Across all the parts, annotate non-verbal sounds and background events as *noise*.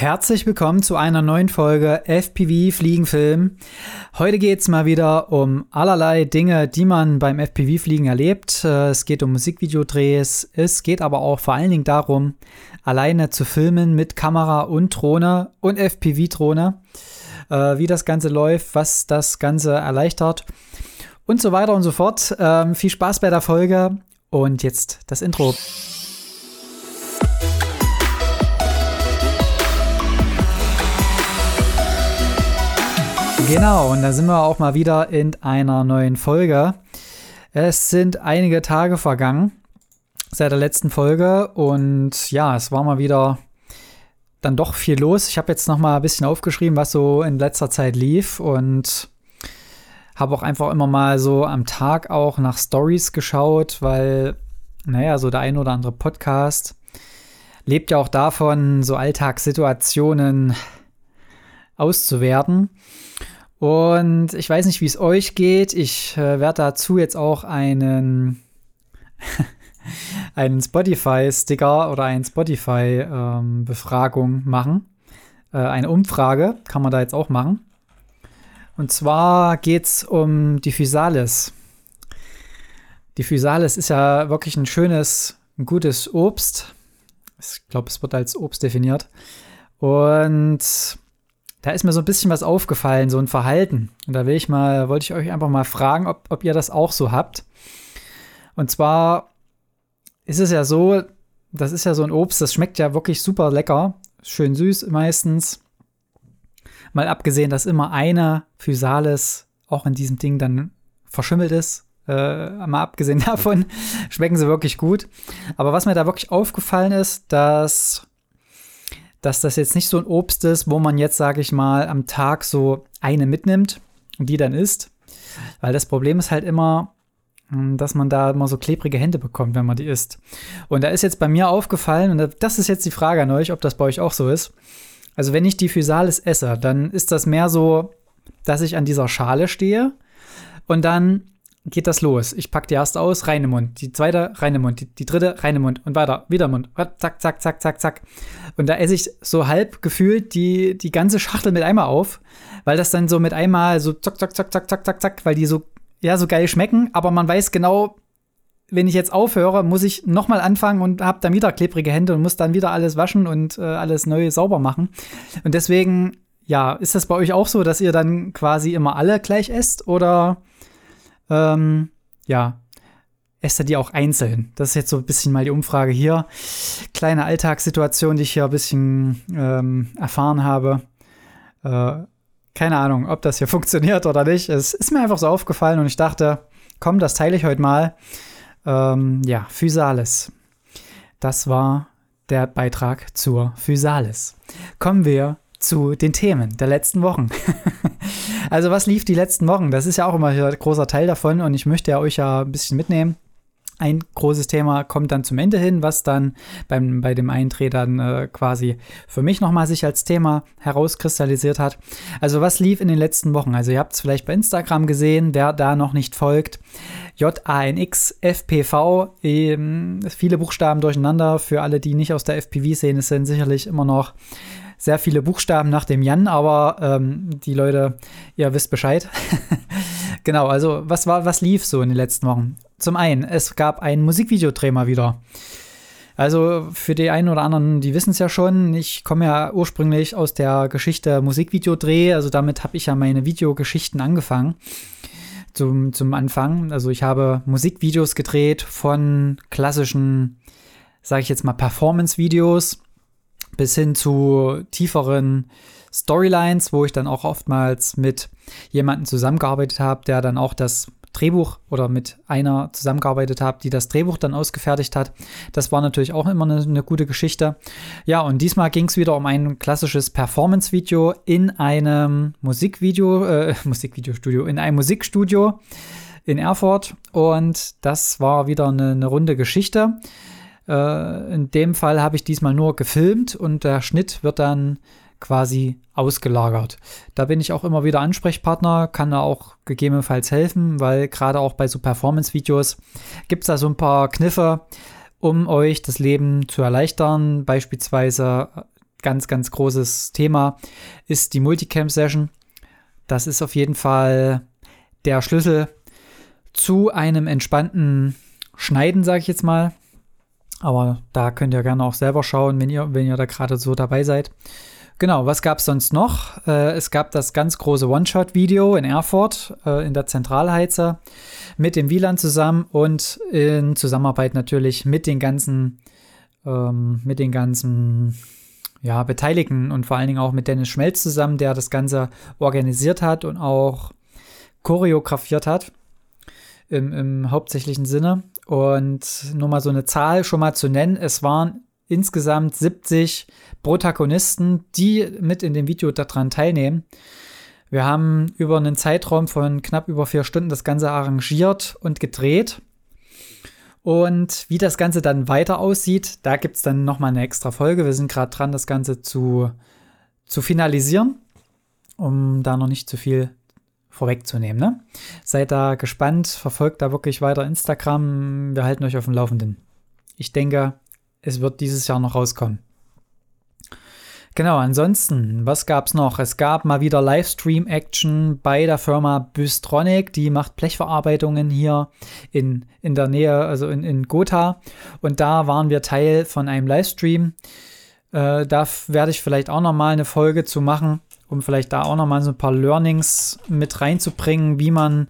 Herzlich willkommen zu einer neuen Folge FPV Fliegenfilm. Heute geht es mal wieder um allerlei Dinge, die man beim FPV Fliegen erlebt. Äh, es geht um Musikvideodrehs, es geht aber auch vor allen Dingen darum, alleine zu filmen mit Kamera und Drohne und FPV-Drohne, äh, wie das Ganze läuft, was das Ganze erleichtert und so weiter und so fort. Ähm, viel Spaß bei der Folge und jetzt das Intro. Genau, und da sind wir auch mal wieder in einer neuen Folge. Es sind einige Tage vergangen seit der letzten Folge und ja, es war mal wieder dann doch viel los. Ich habe jetzt noch mal ein bisschen aufgeschrieben, was so in letzter Zeit lief und habe auch einfach immer mal so am Tag auch nach Stories geschaut, weil naja, so der ein oder andere Podcast lebt ja auch davon, so Alltagssituationen auszuwerten. Und ich weiß nicht, wie es euch geht. Ich äh, werde dazu jetzt auch einen, *laughs* einen Spotify-Sticker oder eine Spotify-Befragung ähm, machen. Äh, eine Umfrage kann man da jetzt auch machen. Und zwar geht es um die Physalis. Die Physalis ist ja wirklich ein schönes, ein gutes Obst. Ich glaube, es wird als Obst definiert. Und da ist mir so ein bisschen was aufgefallen, so ein Verhalten. Und da will ich mal, wollte ich euch einfach mal fragen, ob, ob ihr das auch so habt. Und zwar ist es ja so, das ist ja so ein Obst, das schmeckt ja wirklich super lecker, schön süß meistens. Mal abgesehen, dass immer eine Physalis auch in diesem Ding dann verschimmelt ist. Äh, mal abgesehen *laughs* davon schmecken sie wirklich gut. Aber was mir da wirklich aufgefallen ist, dass dass das jetzt nicht so ein Obst ist, wo man jetzt, sage ich mal, am Tag so eine mitnimmt und die dann isst. Weil das Problem ist halt immer, hm, dass man da immer so klebrige Hände bekommt, wenn man die isst. Und da ist jetzt bei mir aufgefallen, und das ist jetzt die Frage an euch, ob das bei euch auch so ist. Also wenn ich die Physalis esse, dann ist das mehr so, dass ich an dieser Schale stehe und dann geht das los. Ich packe die erste aus, rein im Mund. Die zweite, rein im Mund. Die, die dritte, rein im Mund. Und weiter, wieder Mund. Zack, zack, zack, zack, zack. Und da esse ich so halb gefühlt die, die ganze Schachtel mit einmal auf, weil das dann so mit einmal so zack, zack, zack, zack, zack, zack, zack, weil die so, ja, so geil schmecken. Aber man weiß genau, wenn ich jetzt aufhöre, muss ich nochmal anfangen und habe dann wieder klebrige Hände und muss dann wieder alles waschen und äh, alles neu sauber machen. Und deswegen, ja, ist das bei euch auch so, dass ihr dann quasi immer alle gleich esst oder ähm, ja, esst er die auch einzeln? Das ist jetzt so ein bisschen mal die Umfrage hier. Kleine Alltagssituation, die ich hier ein bisschen ähm, erfahren habe. Äh, keine Ahnung, ob das hier *laughs* funktioniert oder nicht. Es ist mir einfach so aufgefallen und ich dachte, komm, das teile ich heute mal. Ähm, ja, Physalis. Das war der Beitrag zur Physalis. Kommen wir zu den Themen der letzten Wochen. *laughs* also was lief die letzten Wochen? Das ist ja auch immer ein großer Teil davon und ich möchte ja euch ja ein bisschen mitnehmen. Ein großes Thema kommt dann zum Ende hin, was dann beim, bei dem Eindreh dann äh, quasi für mich nochmal sich als Thema herauskristallisiert hat. Also was lief in den letzten Wochen? Also ihr habt es vielleicht bei Instagram gesehen, wer da noch nicht folgt. J-A-N-X FPV, ähm, viele Buchstaben durcheinander. Für alle, die nicht aus der FPV-Szene sind, sicherlich immer noch sehr viele Buchstaben nach dem Jan, aber ähm, die Leute, ihr wisst Bescheid. *laughs* genau, also was war, was lief so in den letzten Wochen? Zum einen, es gab ein Musikvideodreh mal wieder. Also für die einen oder anderen, die wissen es ja schon, ich komme ja ursprünglich aus der Geschichte Musikvideodreh, also damit habe ich ja meine Videogeschichten angefangen zum, zum Anfang. Also ich habe Musikvideos gedreht von klassischen, sage ich jetzt mal, Performance-Videos bis hin zu tieferen Storylines, wo ich dann auch oftmals mit jemandem zusammengearbeitet habe, der dann auch das Drehbuch oder mit einer zusammengearbeitet habe, die das Drehbuch dann ausgefertigt hat. Das war natürlich auch immer eine, eine gute Geschichte. Ja, und diesmal ging es wieder um ein klassisches Performance-Video in einem Musikvideo, äh, *laughs* Musikvideostudio, in einem Musikstudio in Erfurt. Und das war wieder eine, eine runde Geschichte. Äh, in dem Fall habe ich diesmal nur gefilmt und der Schnitt wird dann quasi ausgelagert. Da bin ich auch immer wieder Ansprechpartner, kann da auch gegebenenfalls helfen, weil gerade auch bei so Performance-Videos gibt es da so ein paar Kniffe, um euch das Leben zu erleichtern. Beispielsweise ganz, ganz großes Thema ist die Multicam-Session. Das ist auf jeden Fall der Schlüssel zu einem entspannten Schneiden, sage ich jetzt mal. Aber da könnt ihr gerne auch selber schauen, wenn ihr, wenn ihr da gerade so dabei seid. Genau, was gab es sonst noch? Äh, es gab das ganz große One-Shot-Video in Erfurt äh, in der Zentralheize mit dem Wieland zusammen und in Zusammenarbeit natürlich mit den ganzen, ähm, mit den ganzen ja, Beteiligten und vor allen Dingen auch mit Dennis Schmelz zusammen, der das Ganze organisiert hat und auch choreografiert hat im, im hauptsächlichen Sinne. Und nur mal so eine Zahl schon mal zu nennen, es waren insgesamt 70 Protagonisten, die mit in dem Video daran teilnehmen. Wir haben über einen Zeitraum von knapp über vier Stunden das Ganze arrangiert und gedreht. Und wie das Ganze dann weiter aussieht, da gibt es dann nochmal eine extra Folge. Wir sind gerade dran, das Ganze zu, zu finalisieren, um da noch nicht zu viel vorwegzunehmen. Ne? Seid da gespannt, verfolgt da wirklich weiter Instagram. Wir halten euch auf dem Laufenden. Ich denke, es wird dieses Jahr noch rauskommen. Genau, ansonsten, was gab es noch? Es gab mal wieder Livestream-Action bei der Firma Bystronic, die macht Blechverarbeitungen hier in, in der Nähe, also in, in Gotha. Und da waren wir Teil von einem Livestream. Äh, da werde ich vielleicht auch noch mal eine Folge zu machen, um vielleicht da auch noch mal so ein paar Learnings mit reinzubringen, wie man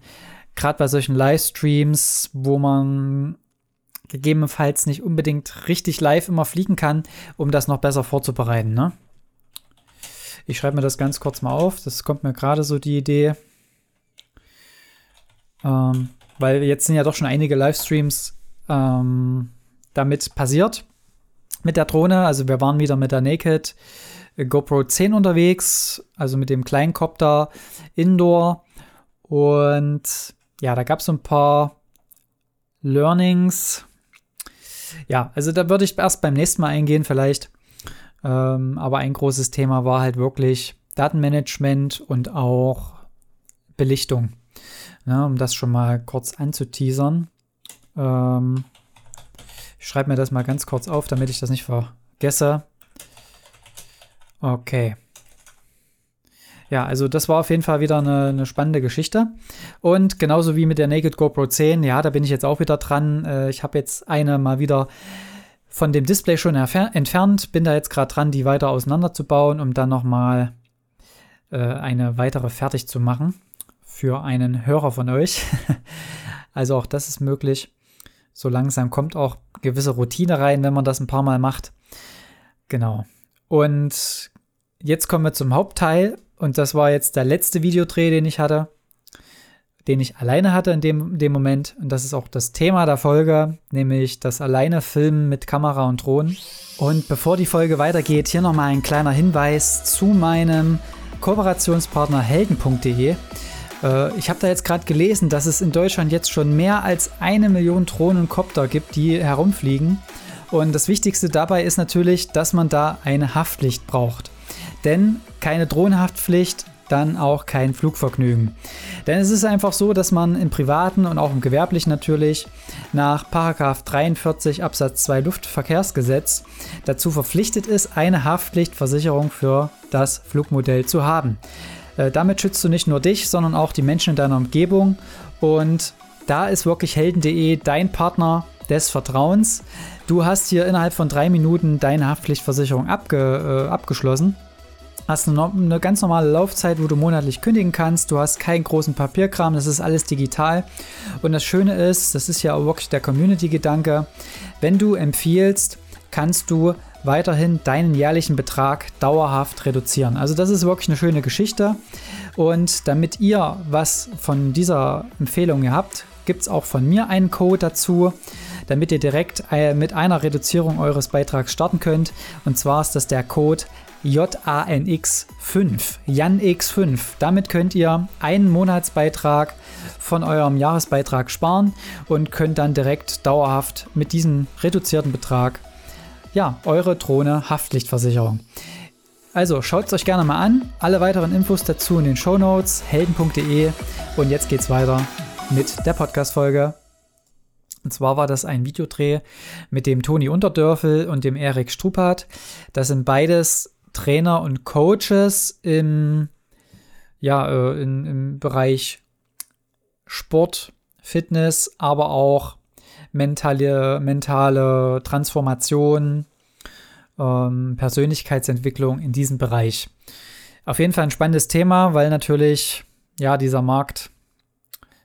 gerade bei solchen Livestreams, wo man gegebenenfalls nicht unbedingt richtig live immer fliegen kann, um das noch besser vorzubereiten. Ne? Ich schreibe mir das ganz kurz mal auf. Das kommt mir gerade so die Idee. Ähm, weil jetzt sind ja doch schon einige Livestreams ähm, damit passiert. Mit der Drohne. Also wir waren wieder mit der Naked GoPro 10 unterwegs. Also mit dem Kleinkopter Indoor. Und ja, da gab es ein paar Learnings. Ja, also da würde ich erst beim nächsten Mal eingehen vielleicht. Ähm, aber ein großes Thema war halt wirklich Datenmanagement und auch Belichtung. Ja, um das schon mal kurz anzuteasern. Ähm, ich schreibe mir das mal ganz kurz auf, damit ich das nicht vergesse. Okay. Ja, also das war auf jeden Fall wieder eine, eine, spannende Geschichte. Und genauso wie mit der Naked GoPro 10, ja, da bin ich jetzt auch wieder dran. Äh, ich habe jetzt eine mal wieder von dem Display schon entfernt, bin da jetzt gerade dran, die weiter auseinanderzubauen, um dann nochmal äh, eine weitere fertig zu machen für einen Hörer von euch. *laughs* also auch das ist möglich. So langsam kommt auch gewisse Routine rein, wenn man das ein paar Mal macht. Genau. Und jetzt kommen wir zum Hauptteil. Und das war jetzt der letzte Videodreh, den ich hatte den ich alleine hatte in dem, dem Moment. Und das ist auch das Thema der Folge, nämlich das alleine Filmen mit Kamera und Drohnen. Und bevor die Folge weitergeht, hier nochmal ein kleiner Hinweis zu meinem Kooperationspartner helden.de. Äh, ich habe da jetzt gerade gelesen, dass es in Deutschland jetzt schon mehr als eine Million Drohnen und Copter gibt, die herumfliegen. Und das Wichtigste dabei ist natürlich, dass man da eine Haftpflicht braucht. Denn keine Drohnenhaftpflicht dann auch kein Flugvergnügen. Denn es ist einfach so, dass man im privaten und auch im gewerblichen natürlich nach 43 Absatz 2 Luftverkehrsgesetz dazu verpflichtet ist, eine Haftpflichtversicherung für das Flugmodell zu haben. Äh, damit schützt du nicht nur dich, sondern auch die Menschen in deiner Umgebung und da ist wirklich helden.de dein Partner des Vertrauens. Du hast hier innerhalb von drei Minuten deine Haftpflichtversicherung abge, äh, abgeschlossen hast eine, eine ganz normale Laufzeit, wo du monatlich kündigen kannst. Du hast keinen großen Papierkram, das ist alles digital. Und das Schöne ist, das ist ja auch wirklich der Community-Gedanke, wenn du empfiehlst, kannst du weiterhin deinen jährlichen Betrag dauerhaft reduzieren. Also das ist wirklich eine schöne Geschichte. Und damit ihr was von dieser Empfehlung habt, gibt es auch von mir einen Code dazu, damit ihr direkt äh, mit einer Reduzierung eures Beitrags starten könnt. Und zwar ist das der Code JANX5. JANX5. Damit könnt ihr einen Monatsbeitrag von eurem Jahresbeitrag sparen und könnt dann direkt dauerhaft mit diesem reduzierten Betrag ja, eure Drohne Haftpflichtversicherung. Also schaut es euch gerne mal an. Alle weiteren Infos dazu in den Show Notes helden.de und jetzt geht's weiter mit der Podcast-Folge. Und zwar war das ein Videodreh mit dem Toni Unterdörfel und dem Erik Strupat. Das sind beides Trainer und Coaches im, ja, äh, in, im Bereich Sport, Fitness, aber auch mentale, mentale Transformation, ähm, Persönlichkeitsentwicklung in diesem Bereich. Auf jeden Fall ein spannendes Thema, weil natürlich ja dieser Markt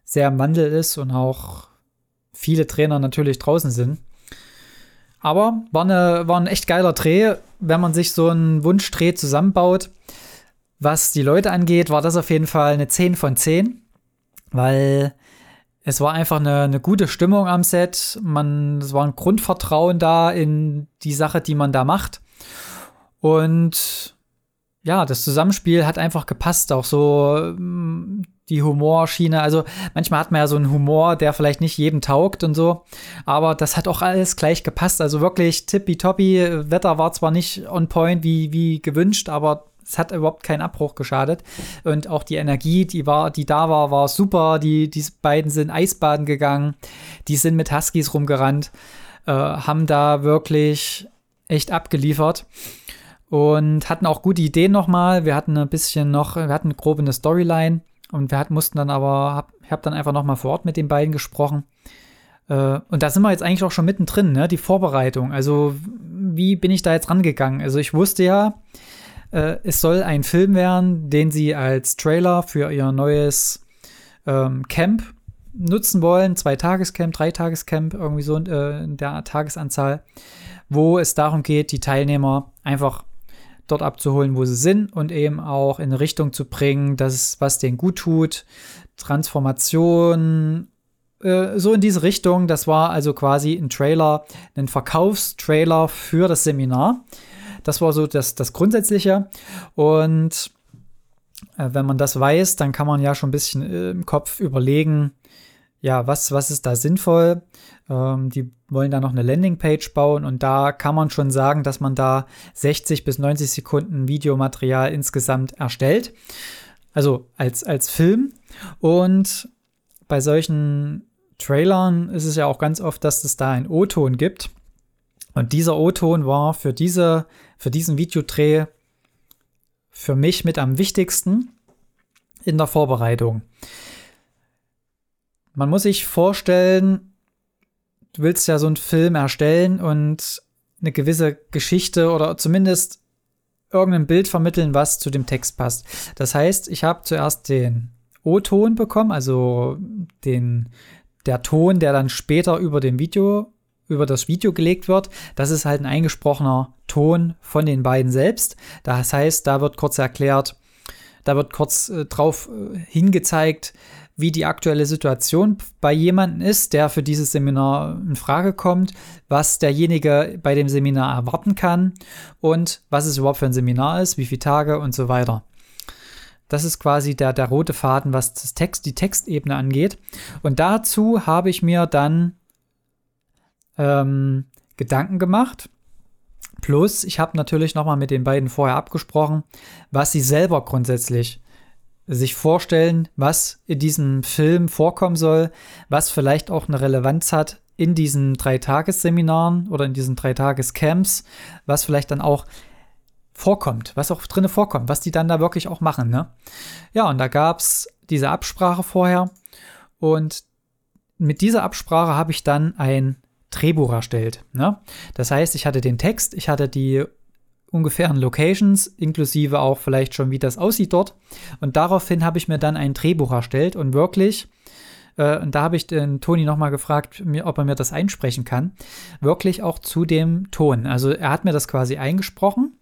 sehr im Wandel ist und auch viele Trainer natürlich draußen sind. Aber war, eine, war ein echt geiler Dreh, wenn man sich so einen Wunschdreh zusammenbaut. Was die Leute angeht, war das auf jeden Fall eine 10 von 10, weil es war einfach eine, eine gute Stimmung am Set. Man, es war ein Grundvertrauen da in die Sache, die man da macht. Und ja, das Zusammenspiel hat einfach gepasst, auch so mm, die Humorschiene. Also manchmal hat man ja so einen Humor, der vielleicht nicht jedem taugt und so, aber das hat auch alles gleich gepasst. Also wirklich tippitoppi. Wetter war zwar nicht on point wie, wie gewünscht, aber es hat überhaupt keinen Abbruch geschadet. Und auch die Energie, die war, die da war, war super. Die, die beiden sind Eisbaden gegangen, die sind mit Huskies rumgerannt, äh, haben da wirklich echt abgeliefert und hatten auch gute Ideen nochmal. Wir hatten ein bisschen noch, wir hatten grob eine Storyline und wir hatten, mussten dann aber, hab, ich habe dann einfach nochmal vor Ort mit den beiden gesprochen. Äh, und da sind wir jetzt eigentlich auch schon mittendrin, ne? Die Vorbereitung. Also, wie bin ich da jetzt rangegangen? Also, ich wusste ja, äh, es soll ein Film werden, den sie als Trailer für ihr neues ähm, Camp nutzen wollen. Zwei Tagescamp, drei Tagescamp, irgendwie so äh, in der Tagesanzahl, wo es darum geht, die Teilnehmer einfach dort abzuholen, wo sie sind und eben auch in eine Richtung zu bringen, dass was denen gut tut. Transformation, äh, so in diese Richtung. Das war also quasi ein Trailer, ein Verkaufstrailer für das Seminar. Das war so das, das Grundsätzliche. Und äh, wenn man das weiß, dann kann man ja schon ein bisschen äh, im Kopf überlegen, ja, was, was ist da sinnvoll? Ähm, die wollen da noch eine Landingpage bauen und da kann man schon sagen, dass man da 60 bis 90 Sekunden Videomaterial insgesamt erstellt. Also als, als Film. Und bei solchen Trailern ist es ja auch ganz oft, dass es da einen O-Ton gibt. Und dieser O-Ton war für, diese, für diesen Videodreh für mich mit am wichtigsten in der Vorbereitung. Man muss sich vorstellen, du willst ja so einen Film erstellen und eine gewisse Geschichte oder zumindest irgendein Bild vermitteln, was zu dem Text passt. Das heißt, ich habe zuerst den O-Ton bekommen, also den der Ton, der dann später über dem Video über das Video gelegt wird. Das ist halt ein eingesprochener Ton von den beiden selbst. Das heißt, da wird kurz erklärt, da wird kurz äh, drauf äh, hingezeigt, wie die aktuelle Situation bei jemandem ist, der für dieses Seminar in Frage kommt, was derjenige bei dem Seminar erwarten kann und was es überhaupt für ein Seminar ist, wie viele Tage und so weiter. Das ist quasi der, der rote Faden, was das Text, die Textebene angeht. Und dazu habe ich mir dann ähm, Gedanken gemacht. Plus, ich habe natürlich nochmal mit den beiden vorher abgesprochen, was sie selber grundsätzlich sich vorstellen, was in diesem Film vorkommen soll, was vielleicht auch eine Relevanz hat in diesen drei Tagesseminaren oder in diesen drei Tagescamps, was vielleicht dann auch vorkommt, was auch drinne vorkommt, was die dann da wirklich auch machen, ne? Ja, und da gab es diese Absprache vorher und mit dieser Absprache habe ich dann ein Drehbuch erstellt. Ne? Das heißt, ich hatte den Text, ich hatte die ungefähren Locations, inklusive auch vielleicht schon, wie das aussieht dort. Und daraufhin habe ich mir dann ein Drehbuch erstellt und wirklich, äh, und da habe ich den Toni nochmal gefragt, ob er mir das einsprechen kann, wirklich auch zu dem Ton. Also er hat mir das quasi eingesprochen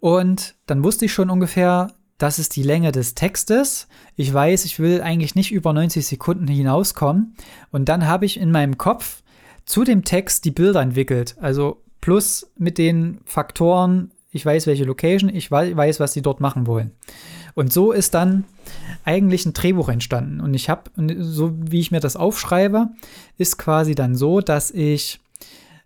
und dann wusste ich schon ungefähr, das ist die Länge des Textes. Ich weiß, ich will eigentlich nicht über 90 Sekunden hinauskommen. Und dann habe ich in meinem Kopf zu dem Text die Bilder entwickelt. Also plus mit den Faktoren, ich weiß, welche Location, ich weiß, was sie dort machen wollen. Und so ist dann eigentlich ein Drehbuch entstanden. Und ich habe, so wie ich mir das aufschreibe, ist quasi dann so, dass ich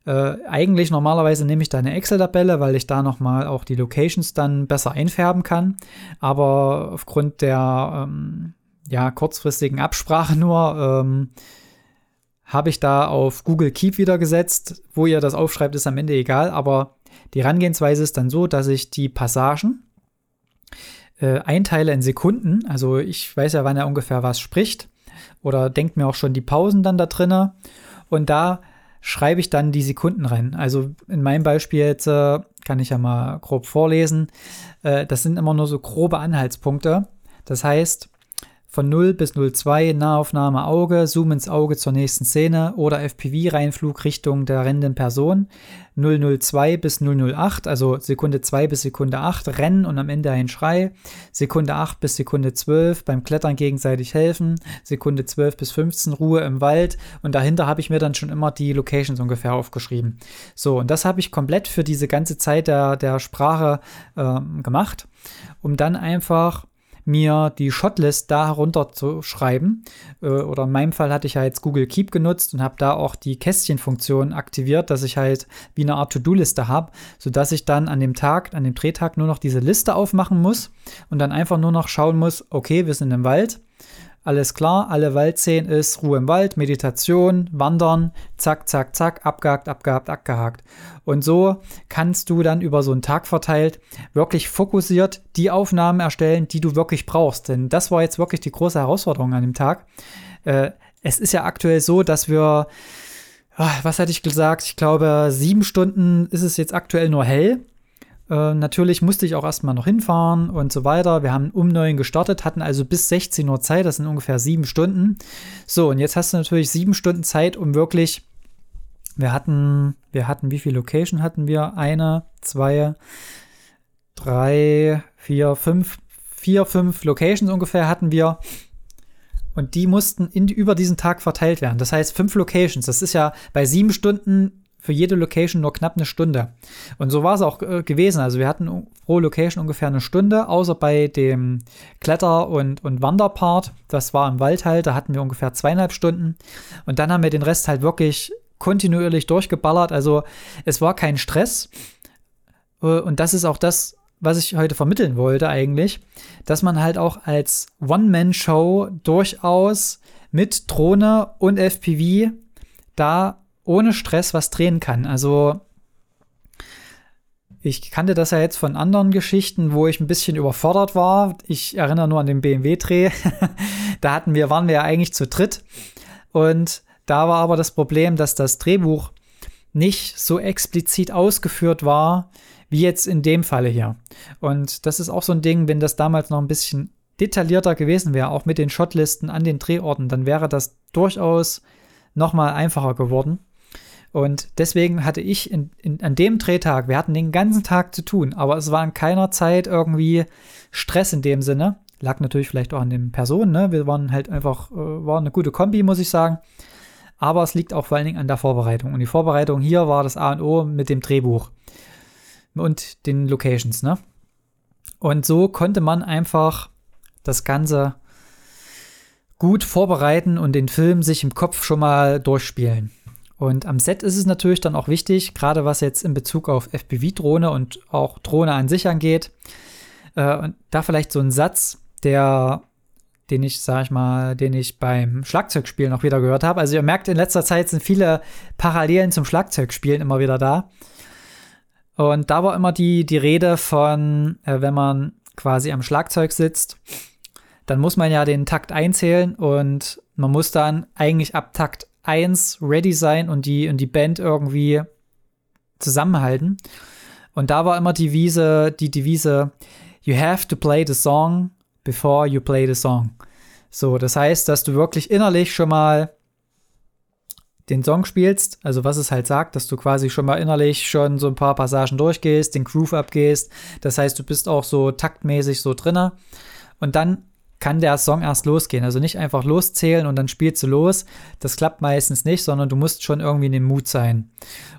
äh, eigentlich normalerweise nehme ich da eine Excel-Tabelle, weil ich da nochmal auch die Locations dann besser einfärben kann. Aber aufgrund der ähm, ja, kurzfristigen Absprache nur ähm, habe ich da auf Google Keep wieder gesetzt. Wo ihr das aufschreibt, ist am Ende egal, aber Die Herangehensweise ist dann so, dass ich die Passagen äh, einteile in Sekunden. Also ich weiß ja, wann er ungefähr was spricht oder denke mir auch schon die Pausen dann da drinne. Und da schreibe ich dann die Sekunden rein. Also in meinem Beispiel jetzt äh, kann ich ja mal grob vorlesen. Äh, das sind immer nur so grobe Anhaltspunkte. Das heißt, von 0 bis 02 Nahaufnahme Auge, Zoom ins Auge zur nächsten Szene oder FPV-Reinflug Richtung der rennenden Person. 002 bis 008, also Sekunde 2 bis Sekunde 8 Rennen und am Ende ein Schrei. Sekunde 8 bis Sekunde 12 beim Klettern gegenseitig helfen. Sekunde 12 bis 15 Ruhe im Wald. Und dahinter habe ich mir dann schon immer die Locations ungefähr aufgeschrieben. So, und das habe ich komplett für diese ganze Zeit der, der Sprache äh, gemacht, um dann einfach mir die Shotlist da herunterzuschreiben. Äh, oder in meinem Fall hatte ich ja jetzt Google Keep genutzt und habe da auch die Kästchenfunktion aktiviert, dass ich halt wie eine Art To-Do-Liste habe, sodass ich dann an dem Tag, an dem Drehtag nur noch diese Liste aufmachen muss und dann einfach nur noch schauen muss, okay, wir sind im Wald alles klar, alle Waldszenen ist Ruhe im Wald, Meditation, Wandern, zack, zack, zack, abgehakt, abgehakt, abgehakt. Und so kannst du dann über so einen Tag verteilt wirklich fokussiert die Aufnahmen erstellen, die du wirklich brauchst. Denn das war jetzt wirklich die große Herausforderung an dem Tag. Äh, es ist ja aktuell so, dass wir, ah, was hatte ich gesagt? Ich glaube, sieben Stunden ist es jetzt aktuell nur hell. Äh, natürlich musste ich auch erstmal noch hinfahren und so weiter. Wir haben um neun gestartet, hatten also bis 16 Uhr Zeit, das sind ungefähr sieben Stunden. So, und jetzt hast du natürlich sieben Stunden Zeit, um wirklich. Wir hatten, wir hatten, wie viele Location hatten wir? Eine, zwei, drei, vier, fünf, vier, fünf Locations ungefähr hatten wir. Und die mussten in, über diesen Tag verteilt werden. Das heißt, fünf Locations. Das ist ja bei sieben Stunden für jede Location nur knapp eine Stunde. Und so war es auch äh, gewesen. Also wir hatten pro Location ungefähr eine Stunde, außer bei dem Kletter- und, und Wanderpart. Das war im Wald halt, da hatten wir ungefähr zweieinhalb Stunden. Und dann haben wir den Rest halt wirklich kontinuierlich durchgeballert. Also es war kein Stress. Äh, und das ist auch das, was ich heute vermitteln wollte eigentlich, dass man halt auch als One-Man-Show durchaus mit Drohne und FPV da ohne Stress was drehen kann. Also ich kannte das ja jetzt von anderen Geschichten, wo ich ein bisschen überfordert war. Ich erinnere nur an den BMW-Dreh. *laughs* da hatten wir, waren wir ja eigentlich zu dritt. Und da war aber das Problem, dass das Drehbuch nicht so explizit ausgeführt war, wie jetzt in dem Falle hier. Und das ist auch so ein Ding, wenn das damals noch ein bisschen detaillierter gewesen wäre, auch mit den Shotlisten an den Drehorten, dann wäre das durchaus noch mal einfacher geworden. Und deswegen hatte ich in, in, an dem Drehtag, wir hatten den ganzen Tag zu tun, aber es war in keiner Zeit irgendwie Stress in dem Sinne. Lag natürlich vielleicht auch an den Personen, ne? Wir waren halt einfach, äh, war eine gute Kombi, muss ich sagen. Aber es liegt auch vor allen Dingen an der Vorbereitung. Und die Vorbereitung hier war das A und O mit dem Drehbuch und den Locations, ne? Und so konnte man einfach das Ganze gut vorbereiten und den Film sich im Kopf schon mal durchspielen. Und am Set ist es natürlich dann auch wichtig, gerade was jetzt in Bezug auf FPV-Drohne und auch Drohne an sich angeht, äh, und da vielleicht so ein Satz, der, den ich, sag ich mal, den ich beim Schlagzeugspielen auch wieder gehört habe. Also ihr merkt, in letzter Zeit sind viele Parallelen zum Schlagzeugspielen immer wieder da. Und da war immer die, die Rede von, äh, wenn man quasi am Schlagzeug sitzt, dann muss man ja den Takt einzählen und man muss dann eigentlich ab Takt 1 ready sein und die, und die Band irgendwie zusammenhalten. Und da war immer die Devise, die Devise, you have to play the song before you play the song. So, das heißt, dass du wirklich innerlich schon mal den Song spielst, also was es halt sagt, dass du quasi schon mal innerlich schon so ein paar Passagen durchgehst, den Groove abgehst. Das heißt, du bist auch so taktmäßig so drinne. Und dann kann der Song erst losgehen. Also nicht einfach loszählen und dann spielst du los. Das klappt meistens nicht, sondern du musst schon irgendwie in dem Mut sein.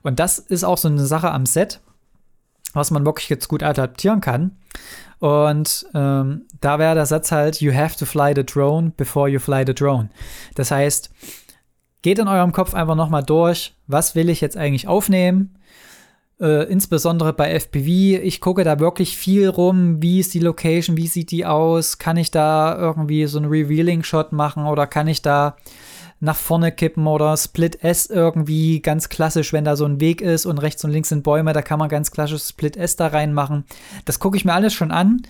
Und das ist auch so eine Sache am Set, was man wirklich jetzt gut adaptieren kann. Und ähm, da wäre der Satz halt, you have to fly the drone before you fly the drone. Das heißt, geht in eurem Kopf einfach nochmal durch, was will ich jetzt eigentlich aufnehmen? Äh, insbesondere bei FPV, ich gucke da wirklich viel rum, wie ist die Location, wie sieht die aus, kann ich da irgendwie so einen Revealing-Shot machen oder kann ich da nach vorne kippen oder Split S irgendwie? Ganz klassisch, wenn da so ein Weg ist und rechts und links sind Bäume, da kann man ganz klassisch Split S da reinmachen. Das gucke ich mir alles schon an.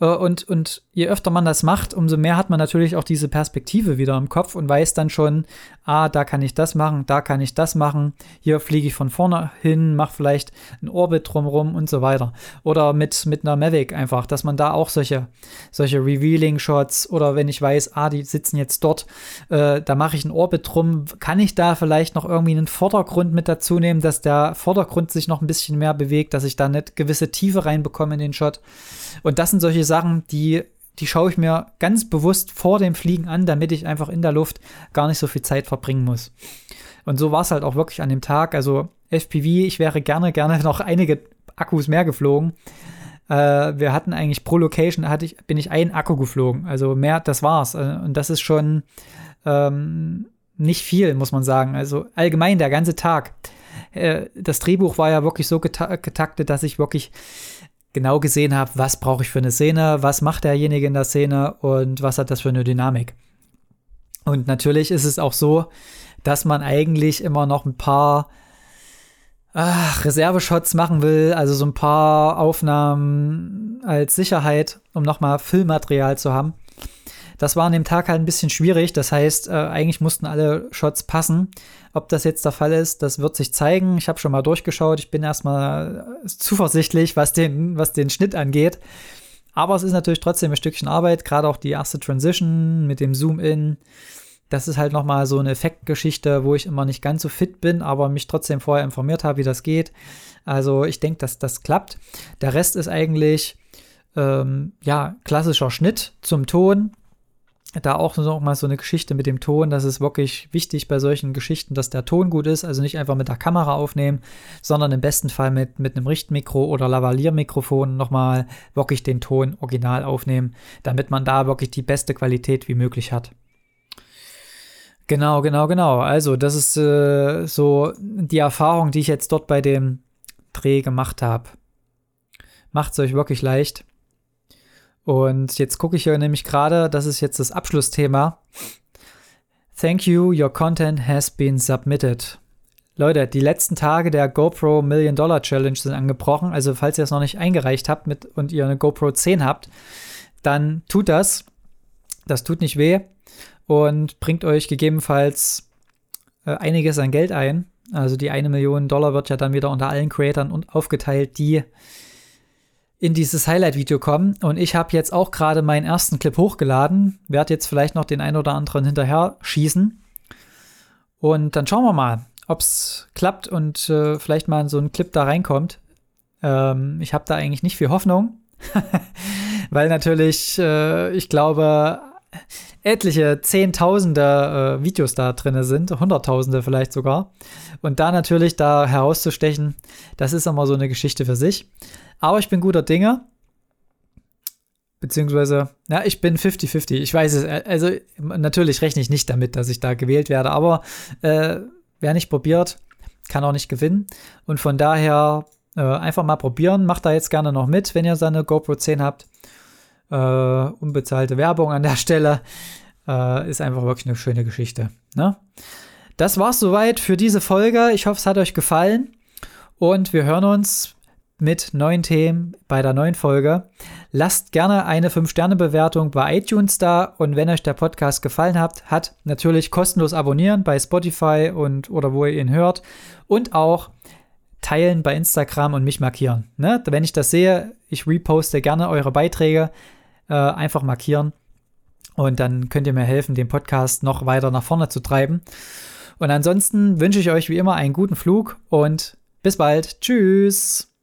Äh, und, und je öfter man das macht, umso mehr hat man natürlich auch diese Perspektive wieder im Kopf und weiß dann schon, ah, da kann ich das machen, da kann ich das machen, hier fliege ich von vorne hin, mache vielleicht ein Orbit drumrum und so weiter. Oder mit, mit einer Mavic einfach, dass man da auch solche, solche Revealing-Shots oder wenn ich weiß, ah, die sitzen jetzt dort, äh, da mache ich ein Orbit drum, kann ich da vielleicht noch irgendwie einen Vordergrund mit dazu nehmen, dass der Vordergrund sich noch ein bisschen mehr bewegt, dass ich da eine gewisse Tiefe reinbekomme in den Shot. Und das sind solche Sachen, die, die schaue ich mir ganz bewusst vor dem Fliegen an, damit ich einfach in der Luft gar nicht so viel Zeit verbringen muss. Und so war es halt auch wirklich an dem Tag. Also FPV, ich wäre gerne, gerne *laughs* noch einige Akkus mehr geflogen. Äh, wir hatten eigentlich pro Location, hatte ich, bin ich ein Akku geflogen. Also mehr, das war's. Äh, und das ist schon ähm, nicht viel, muss man sagen. Also allgemein der ganze Tag. Äh, das Drehbuch war ja wirklich so getaktet, dass ich wirklich genau gesehen habe, was brauche ich für eine Szene, was macht derjenige in der Szene und was hat das für eine Dynamik. Und natürlich ist es auch so, dass man eigentlich immer noch ein paar ach, Reserveshots machen will, also so ein paar Aufnahmen als Sicherheit, um nochmal Filmmaterial zu haben. Das war an dem Tag halt ein bisschen schwierig. Das heißt, äh, eigentlich mussten alle Shots passen. Ob das jetzt der Fall ist, das wird sich zeigen. Ich habe schon mal durchgeschaut. Ich bin erstmal äh, zuversichtlich, was den, was den Schnitt angeht. Aber es ist natürlich trotzdem ein Stückchen Arbeit, gerade auch die erste Transition mit dem Zoom-In. Das ist halt nochmal so eine Effektgeschichte, wo ich immer nicht ganz so fit bin, aber mich trotzdem vorher informiert habe, wie das geht. Also ich denke, dass das klappt. Der Rest ist eigentlich ähm, ja klassischer Schnitt zum Ton, da auch noch mal so eine Geschichte mit dem Ton. Das ist wirklich wichtig bei solchen Geschichten, dass der Ton gut ist. Also nicht einfach mit der Kamera aufnehmen, sondern im besten Fall mit, mit einem Richtmikro oder Lavalliermikrofon nochmal wirklich den Ton original aufnehmen, damit man da wirklich die beste Qualität wie möglich hat. Genau, genau, genau. Also das ist äh, so die Erfahrung, die ich jetzt dort bei dem Dreh gemacht habe. Macht es euch wirklich leicht. Und jetzt gucke ich hier nämlich gerade, das ist jetzt das Abschlussthema. Thank you, your content has been submitted. Leute, die letzten Tage der GoPro Million Dollar Challenge sind angebrochen. Also, falls ihr es noch nicht eingereicht habt mit, und ihr eine GoPro 10 habt, dann tut das. Das tut nicht weh und bringt euch gegebenenfalls äh, einiges an Geld ein. Also, die eine Million Dollar wird ja dann wieder unter allen Creatern aufgeteilt, die in dieses Highlight-Video kommen. Und ich habe jetzt auch gerade meinen ersten Clip hochgeladen, werde jetzt vielleicht noch den ein oder anderen hinterher schießen. Und dann schauen wir mal, ob es klappt und äh, vielleicht mal so ein Clip da reinkommt. Ähm, ich habe da eigentlich nicht viel Hoffnung, *laughs* weil natürlich, äh, ich glaube, etliche Zehntausende äh, Videos da drin sind, Hunderttausende vielleicht sogar. Und da natürlich da herauszustechen, das ist immer so eine Geschichte für sich. Aber ich bin guter Dinge. Beziehungsweise, ja, ich bin 50-50. Ich weiß es, äh, also natürlich rechne ich nicht damit, dass ich da gewählt werde, aber äh, wer nicht probiert, kann auch nicht gewinnen. Und von daher äh, einfach mal probieren. Macht da jetzt gerne noch mit, wenn ihr seine GoPro 10 habt. Äh, unbezahlte Werbung an der Stelle. Äh, ist einfach wirklich eine schöne Geschichte. Ne? Das war's soweit für diese Folge. Ich hoffe, es hat euch gefallen. Und wir hören uns mit neuen Themen bei der neuen Folge. Lasst gerne eine 5-Sterne-Bewertung bei iTunes da und wenn euch der Podcast gefallen hat, hat natürlich kostenlos abonnieren bei Spotify und oder wo ihr ihn hört und auch teilen bei Instagram und mich markieren. Ne? Wenn ich das sehe, ich reposte gerne eure Beiträge, äh, einfach markieren und dann könnt ihr mir helfen, den Podcast noch weiter nach vorne zu treiben. Und ansonsten wünsche ich euch wie immer einen guten Flug und bis bald. Tschüss.